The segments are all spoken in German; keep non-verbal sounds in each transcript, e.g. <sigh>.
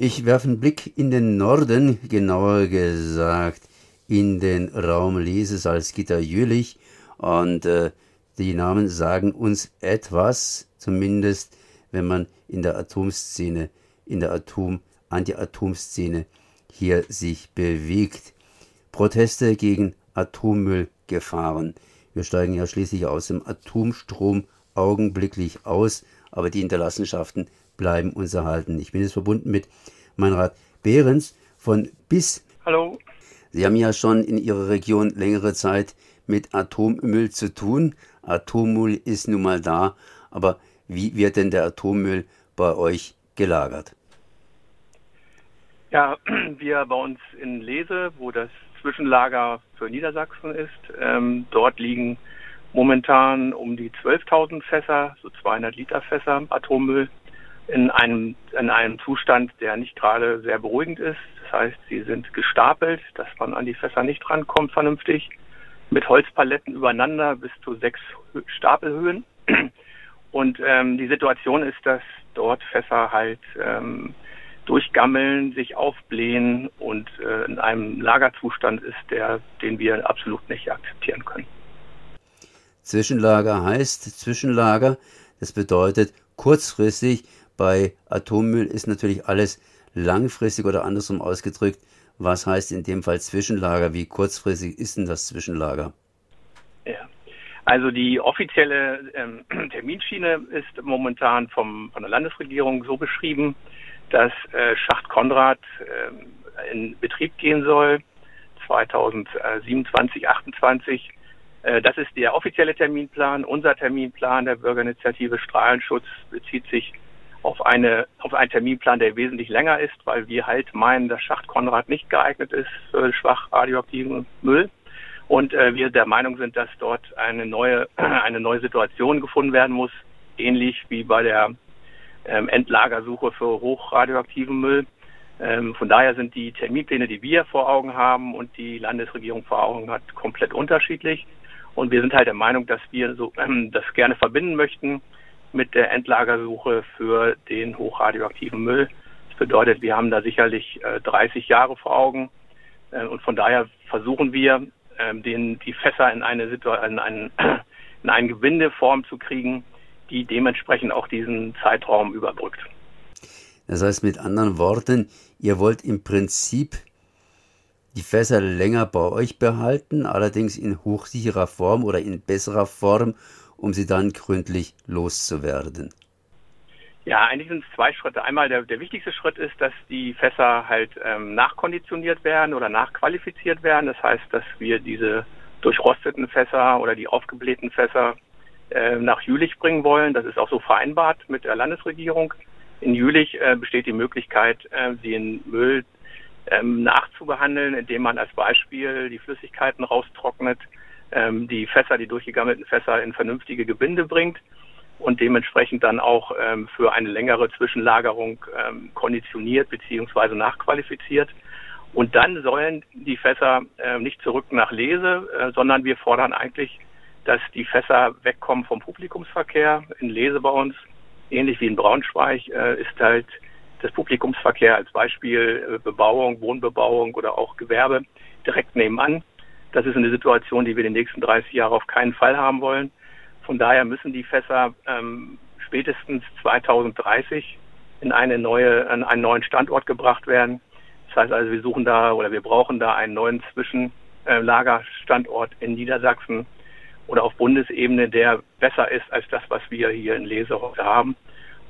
Ich werfe einen Blick in den Norden, genauer gesagt in den Raum Leses als Gitter Jülich und äh, die Namen sagen uns etwas, zumindest wenn man in der Atomszene, in der Atom, Anti-Atom-Szene hier sich bewegt. Proteste gegen Atommüllgefahren. Wir steigen ja schließlich aus dem Atomstrom augenblicklich aus, aber die Hinterlassenschaften bleiben uns erhalten. Ich bin jetzt verbunden mit Meinrad Behrens von BIS. Hallo. Sie haben ja schon in Ihrer Region längere Zeit mit Atommüll zu tun. Atommüll ist nun mal da, aber wie wird denn der Atommüll bei euch gelagert? Ja, <clears throat> wir bei uns in Lese, wo das Zwischenlager für Niedersachsen ist, ähm, dort liegen momentan um die 12.000 Fässer, so 200 Liter Fässer Atommüll in einem, in einem Zustand, der nicht gerade sehr beruhigend ist. Das heißt, sie sind gestapelt, dass man an die Fässer nicht rankommt vernünftig, mit Holzpaletten übereinander bis zu sechs Stapelhöhen. <clears throat> Und ähm, die Situation ist, dass dort Fässer halt ähm, durchgammeln, sich aufblähen und äh, in einem Lagerzustand ist, der, den wir absolut nicht akzeptieren können. Zwischenlager heißt Zwischenlager. Das bedeutet kurzfristig. Bei Atommüll ist natürlich alles langfristig oder andersrum ausgedrückt. Was heißt in dem Fall Zwischenlager? Wie kurzfristig ist denn das Zwischenlager? Ja. Also die offizielle ähm, <clears throat> Terminschiene ist momentan vom, von der Landesregierung so beschrieben, dass äh, Schacht Konrad äh, in Betrieb gehen soll 2027, 28. Äh, das ist der offizielle Terminplan. Unser Terminplan der Bürgerinitiative Strahlenschutz bezieht sich auf eine auf einen Terminplan, der wesentlich länger ist, weil wir halt meinen, dass Schacht Konrad nicht geeignet ist für schwach radioaktiven Müll und äh, wir der Meinung sind, dass dort eine neue <clears throat> eine neue Situation gefunden werden muss, ähnlich wie bei der ähm, Endlagersuche für hochradioaktiven Müll. Ähm, von daher sind die Terminpläne, die wir vor Augen haben und die Landesregierung vor Augen hat, komplett unterschiedlich. Und wir sind halt der Meinung, dass wir so ähm, <clears throat> das gerne verbinden möchten mit der Endlagersuche für den hochradioaktiven Müll. Das bedeutet, wir haben da sicherlich äh, 30 Jahre vor Augen. Äh, und von daher versuchen wir, äh, den, die Fässer in eine, Situation, in, einen, <clears throat> in eine Gewindeform zu kriegen, die dementsprechend auch diesen Zeitraum überbrückt. Das heißt mit anderen Worten, ihr wollt im Prinzip die Fässer länger bei euch behalten, allerdings in hochsicherer Form oder in besserer Form, um sie dann gründlich loszuwerden. Ja, eigentlich sind es zwei Schritte. Einmal der, der wichtigste Schritt ist, dass die Fässer halt ähm, nachkonditioniert werden oder nachqualifiziert werden. Das heißt, dass wir diese durchrosteten Fässer oder die aufgeblähten Fässer äh, nach Jülich bringen wollen. Das ist auch so vereinbart mit der Landesregierung. In Jülich äh, besteht die Möglichkeit, äh, den Müll ähm, nachzubehandeln, indem man als Beispiel die Flüssigkeiten raustrocknet, ähm, die Fässer, die durchgegammelten Fässer in vernünftige Gebinde bringt und dementsprechend dann auch ähm, für eine längere Zwischenlagerung ähm, konditioniert bzw. nachqualifiziert. Und dann sollen die Fässer äh, nicht zurück nach Lese, äh, sondern wir fordern eigentlich dass die Fässer wegkommen vom Publikumsverkehr. In Lese bei uns, ähnlich wie in Braunschweig, äh, ist halt das Publikumsverkehr als Beispiel äh, Bebauung, Wohnbebauung oder auch Gewerbe direkt nebenan. Das ist eine Situation, die wir die nächsten 30 Jahre auf keinen Fall haben wollen. Von daher müssen die Fässer ähm, spätestens 2030 in eine neue, an einen neuen Standort gebracht werden. Das heißt also, wir suchen da oder wir brauchen da einen neuen Zwischenlagerstandort in Niedersachsen, oder auf Bundesebene, der besser ist als das, was wir hier in Lese heute haben.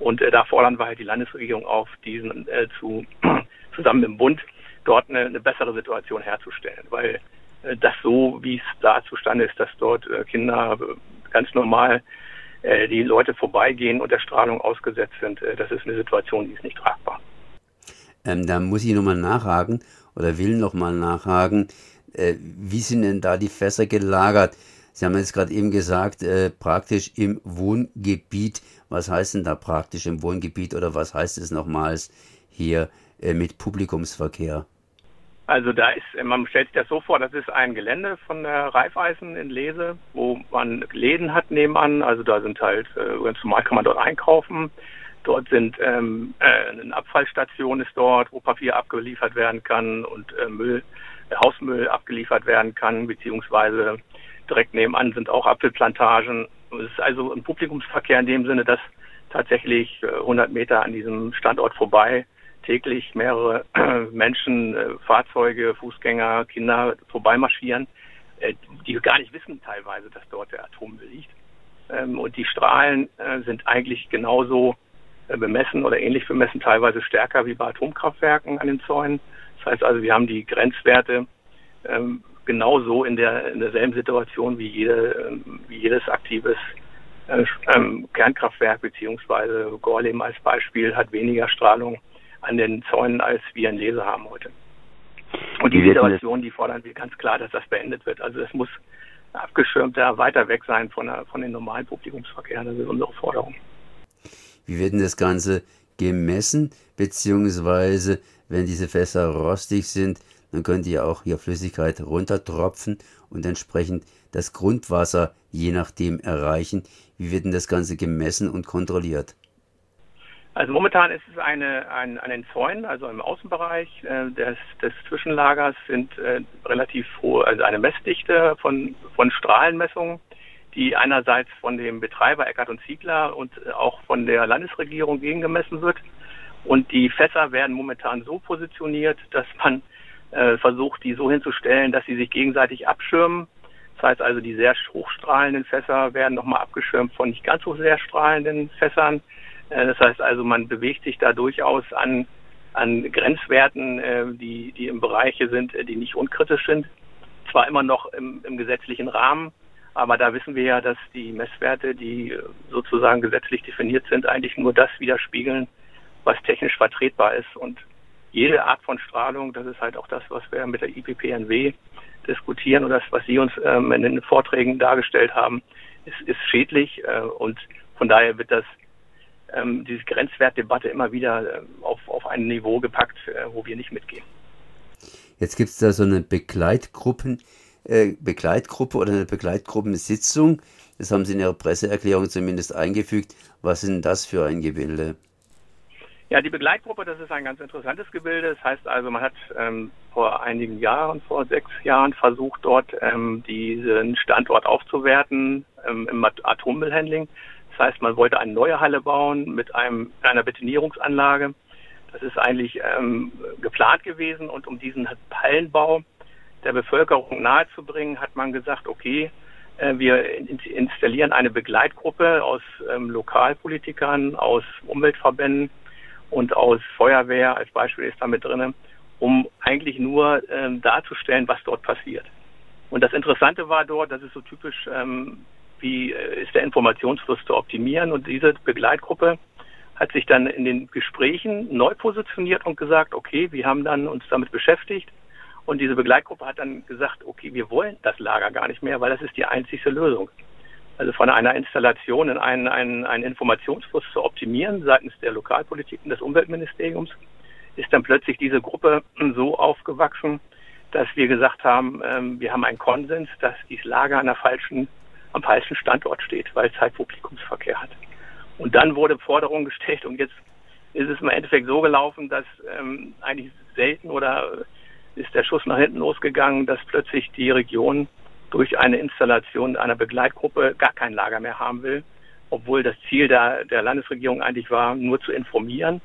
Und äh, da fordern wir halt die Landesregierung auf, diesen äh, zu <clears throat> zusammen mit dem Bund dort eine, eine bessere Situation herzustellen, weil äh, das so, wie es da zustande ist, dass dort äh, Kinder äh, ganz normal äh, die Leute vorbeigehen und der Strahlung ausgesetzt sind, äh, das ist eine Situation, die ist nicht tragbar. Ähm, da muss ich nochmal nachhaken oder will nochmal nachhaken. Äh, wie sind denn da die Fässer gelagert? Sie haben jetzt gerade eben gesagt, äh, praktisch im Wohngebiet. Was heißt denn da praktisch im Wohngebiet oder was heißt es nochmals hier äh, mit Publikumsverkehr? Also da ist, man stellt sich das so vor, das ist ein Gelände von der Raiffeisen in Lese, wo man Läden hat nebenan. Also da sind halt, äh, ganz normal kann man dort einkaufen. Dort sind ähm, äh, eine Abfallstation ist dort, wo Papier abgeliefert werden kann und äh, Müll, äh, Hausmüll abgeliefert werden kann, beziehungsweise direkt nebenan sind auch Apfelplantagen. Es ist also ein Publikumsverkehr in dem Sinne, dass tatsächlich 100 äh, Meter an diesem Standort vorbei täglich mehrere äh, <clears throat> Menschen, äh, Fahrzeuge, Fußgänger, Kinder vorbeimarschieren, die gar nicht wissen teilweise, dass dort der Atommüll liegt. Ähm, und die Strahlen sind eigentlich genauso bemessen oder ähnlich bemessen, teilweise stärker wie bei Atomkraftwerken an den Zäunen. Das heißt also, wir haben die Grenzwerte ähm, genauso in der in derselben Situation wie jede ähm, wie jedes aktives äh, Kernkraftwerk beziehungsweise Gorleben als Beispiel hat weniger Strahlung an den Zäunen, als wir in Lese haben heute. Und die Situation, die fordern wir ganz klar, dass das beendet wird. Also es muss abgeschirmter, weiter weg sein von, der, von den normalen Publikumsverkehren. Das ist unsere Forderung. Wie wird denn das Ganze gemessen, beziehungsweise wenn diese Fässer rostig sind, dann könnte ja auch hier Flüssigkeit runtertropfen und entsprechend das Grundwasser je nachdem erreichen. Wie wird denn das Ganze gemessen und kontrolliert? Also momentan ist es eine, ein, an den Zäunen, also im Außenbereich äh, des, des Zwischenlagers sind äh, relativ hohe, also eine Messdichte von, von Strahlenmessungen, die einerseits von dem Betreiber Eckert und Ziegler und auch von der Landesregierung gegengemessen wird. Und die Fässer werden momentan so positioniert, dass man äh, versucht, die so hinzustellen, dass sie sich gegenseitig abschirmen das heißt also, die sehr hochstrahlenden Fässer werden nochmal abgeschirmt von nicht ganz so sehr strahlenden Fässern. Äh, das heißt also, man bewegt sich da durchaus an, an Grenzwerten, äh, die, die im Bereiche sind, äh, die nicht unkritisch sind. Zwar immer noch im, im gesetzlichen Rahmen, aber da wissen wir ja, dass die Messwerte, die sozusagen gesetzlich definiert sind, eigentlich nur das widerspiegeln, was technisch vertretbar ist. Und jede Art von Strahlung, das ist halt auch das, was wir mit der IPPNW diskutieren und das, was Sie uns ähm, in den Vorträgen dargestellt haben, ist, ist schädlich äh, und von daher wird das ähm, diese Grenzwertdebatte immer wieder äh, auf, auf ein Niveau gepackt, äh, wo wir nicht mitgehen. Jetzt gibt es da so eine Begleitgruppen, äh, Begleitgruppe oder eine Begleitgruppensitzung. Das haben Sie in Ihrer Presseerklärung zumindest eingefügt. Was sind das für ein Gebilde? Ja, die Begleitgruppe, das ist ein ganz interessantes Gebilde. Das heißt also, man hat ähm, vor einigen Jahren, vor sechs Jahren versucht, dort ähm, diesen Standort aufzuwerten ähm, im Atommüllhandling. Das heißt, man wollte eine neue Halle bauen mit einem, einer Betonierungsanlage. Das ist eigentlich ähm, geplant gewesen und um diesen Hallenbau der Bevölkerung nahezubringen, hat man gesagt, okay, äh, wir installieren eine Begleitgruppe aus ähm, Lokalpolitikern, aus Umweltverbänden, und aus Feuerwehr als Beispiel ist damit drin, um eigentlich nur ähm, darzustellen, was dort passiert. Und das Interessante war dort, das ist so typisch, ähm, wie äh, ist der Informationsfluss zu optimieren. Und diese Begleitgruppe hat sich dann in den Gesprächen neu positioniert und gesagt, okay, wir haben dann uns damit beschäftigt. Und diese Begleitgruppe hat dann gesagt, okay, wir wollen das Lager gar nicht mehr, weil das ist die einzigste Lösung also von einer Installation in einen, einen, einen Informationsfluss zu optimieren seitens der Lokalpolitik und des Umweltministeriums, ist dann plötzlich diese Gruppe so aufgewachsen, dass wir gesagt haben, ähm, wir haben einen Konsens, dass dieses Lager an der falschen, am falschen Standort steht, weil es halt Publikumsverkehr hat. Und dann wurde Forderung gestellt und jetzt ist es im Endeffekt so gelaufen, dass ähm, eigentlich selten oder ist der Schuss nach hinten losgegangen, dass plötzlich die Region durch eine Installation einer Begleitgruppe gar kein Lager mehr haben will, obwohl das Ziel der, der Landesregierung eigentlich war, nur zu informieren.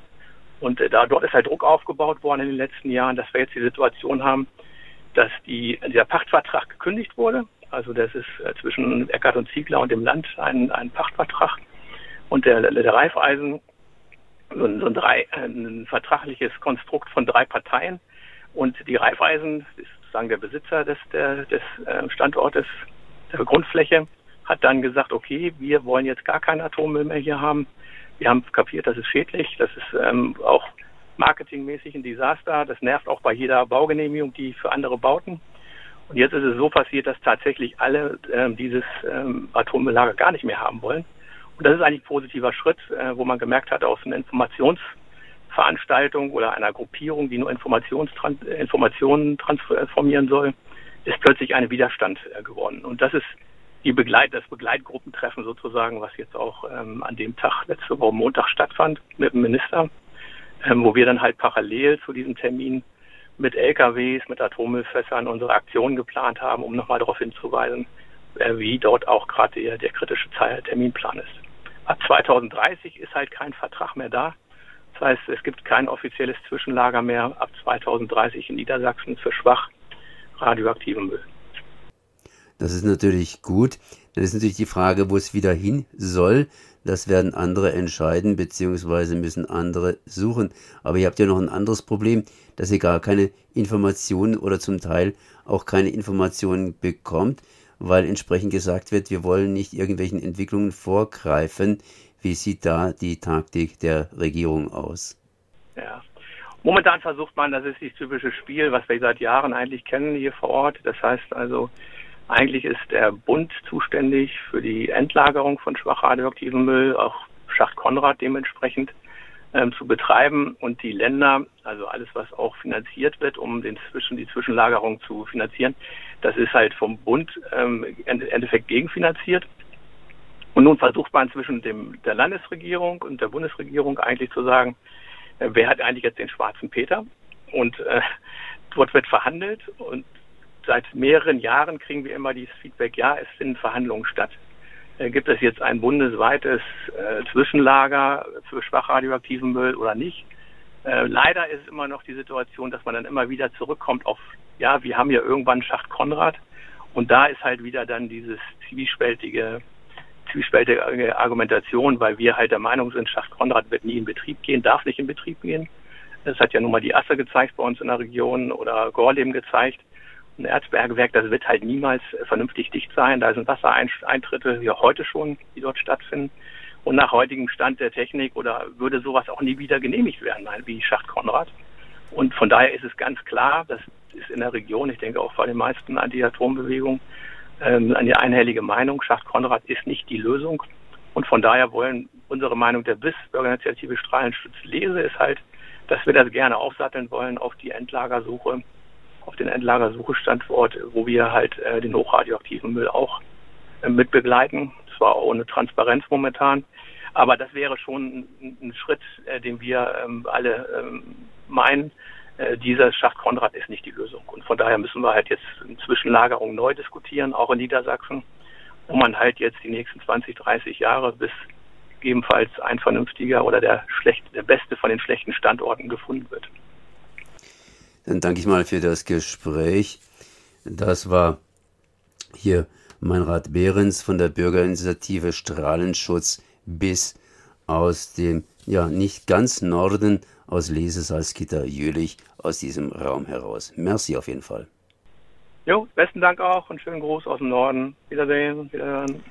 Und äh, da dort ist halt Druck aufgebaut worden in den letzten Jahren, dass wir jetzt die Situation haben, dass die, der Pachtvertrag gekündigt wurde. Also das ist äh, zwischen Eckert und Ziegler und dem Land ein, ein Pachtvertrag. Und der, der Reifeisen, so ein, so ein, drei, ein vertragliches Konstrukt von drei Parteien. Und die Reifeisen, ist sozusagen der Besitzer des, der, des äh, Standortes, der Grundfläche, hat dann gesagt, okay, wir wollen jetzt gar keinen Atommüll mehr hier haben. Wir haben kapiert, das ist schädlich, das ist ähm, auch marketingmäßig ein Desaster, das nervt auch bei jeder Baugenehmigung, die für andere bauten. Und jetzt ist es so passiert, dass tatsächlich alle ähm, dieses ähm, Atommülllager gar nicht mehr haben wollen. Und das ist eigentlich ein positiver Schritt, äh, wo man gemerkt hat, aus einer Informations- Veranstaltung oder einer Gruppierung, die nur Informationen transformieren soll, ist plötzlich ein Widerstand äh, geworden. Und das ist die Begleit, das Begleitgruppentreffen sozusagen, was jetzt auch ähm, an dem Tag, letzte Woche Montag stattfand mit dem Minister, ähm, wo wir dann halt parallel zu diesem Termin mit LKWs, mit Atommüllfässern unsere Aktion geplant haben, um nochmal darauf hinzuweisen, äh, wie dort auch gerade der, der kritische Terminplan ist. Ab 2030 ist halt kein Vertrag mehr da. Das heißt, es gibt kein offizielles Zwischenlager mehr ab 2030 in Niedersachsen für schwach radioaktiven Müll. Das ist natürlich gut. Dann ist natürlich die Frage, wo es wieder hin soll. Das werden andere entscheiden, beziehungsweise müssen andere suchen. Aber ihr habt ja noch ein anderes Problem, dass ihr gar keine Informationen oder zum Teil auch keine Informationen bekommt, weil entsprechend gesagt wird, wir wollen nicht irgendwelchen Entwicklungen vorgreifen. Wie sieht da die Taktik der Regierung aus? Ja. Momentan versucht man, das ist das typische Spiel, was wir seit Jahren eigentlich kennen hier vor Ort. Das heißt also, eigentlich ist der Bund zuständig für die Endlagerung von schwach radioaktivem Müll, auch Schacht Konrad dementsprechend ähm, zu betreiben und die Länder, also alles, was auch finanziert wird, um den Zwischen, die Zwischenlagerung zu finanzieren, das ist halt vom Bund ähm, im Endeffekt gegenfinanziert. Und nun versucht man zwischen dem, der Landesregierung und der Bundesregierung eigentlich zu sagen, äh, wer hat eigentlich jetzt den schwarzen Peter? Und äh, dort wird verhandelt und seit mehreren Jahren kriegen wir immer dieses Feedback, ja, es finden Verhandlungen statt. Äh, gibt es jetzt ein bundesweites äh, Zwischenlager für schwach radioaktiven Müll oder nicht? Äh, leider ist immer noch die Situation, dass man dann immer wieder zurückkommt auf, ja, wir haben ja irgendwann Schacht Konrad und da ist halt wieder dann dieses zwiespältige, zwiespältige Argumentation, weil wir halt der Meinung sind, Schacht Konrad wird nie in Betrieb gehen, darf nicht in Betrieb gehen. Das hat ja nun mal die Asse gezeigt bei uns in der Region oder Gorleben gezeigt ein Erzbergwerk, das wird halt niemals vernünftig dicht sein. Da sind Wassereintritte ja heute schon, die dort stattfinden. Und nach heutigem Stand der Technik oder würde sowas auch nie wieder genehmigt werden, wie Schacht Konrad. Und von daher ist es ganz klar, das ist in der Region, ich denke auch vor den meisten Anti-Atom-Bewegungen, ähm, eine einhellige Meinung. Schacht Konrad ist nicht die Lösung. Und von daher wollen unsere Meinung der BIS, Bürgerinitiative Strahlenschutz Lese, ist halt, dass wir das gerne aufsatteln wollen auf die Endlagersuche auf den Endlagersuchestandort, wo wir halt äh, den hochradioaktiven Müll auch äh, mit begleiten. Zwar ohne Transparenz momentan, aber das wäre schon ein, Schritt, äh, den wir ähm, alle ähm, meinen. Äh, dieser Schacht Konrad ist nicht die Lösung. Und von daher müssen wir halt jetzt eine Zwischenlagerung neu diskutieren, auch in Niedersachsen, wo man halt jetzt die nächsten 20, 30 Jahre bis gegebenenfalls ein vernünftiger oder der schlecht, der beste von den schlechten Standorten gefunden wird. Dann danke ich mal für das Gespräch. Das war hier Meinrad Behrens von der Bürgerinitiative Strahlenschutz bis aus dem, ja, nicht ganz Norden, aus Lesesalzgitter Jülich, aus diesem Raum heraus. Merci auf jeden Fall. Jo, besten Dank auch und schönen Gruß aus dem Norden. Wiedersehen, wiederhören.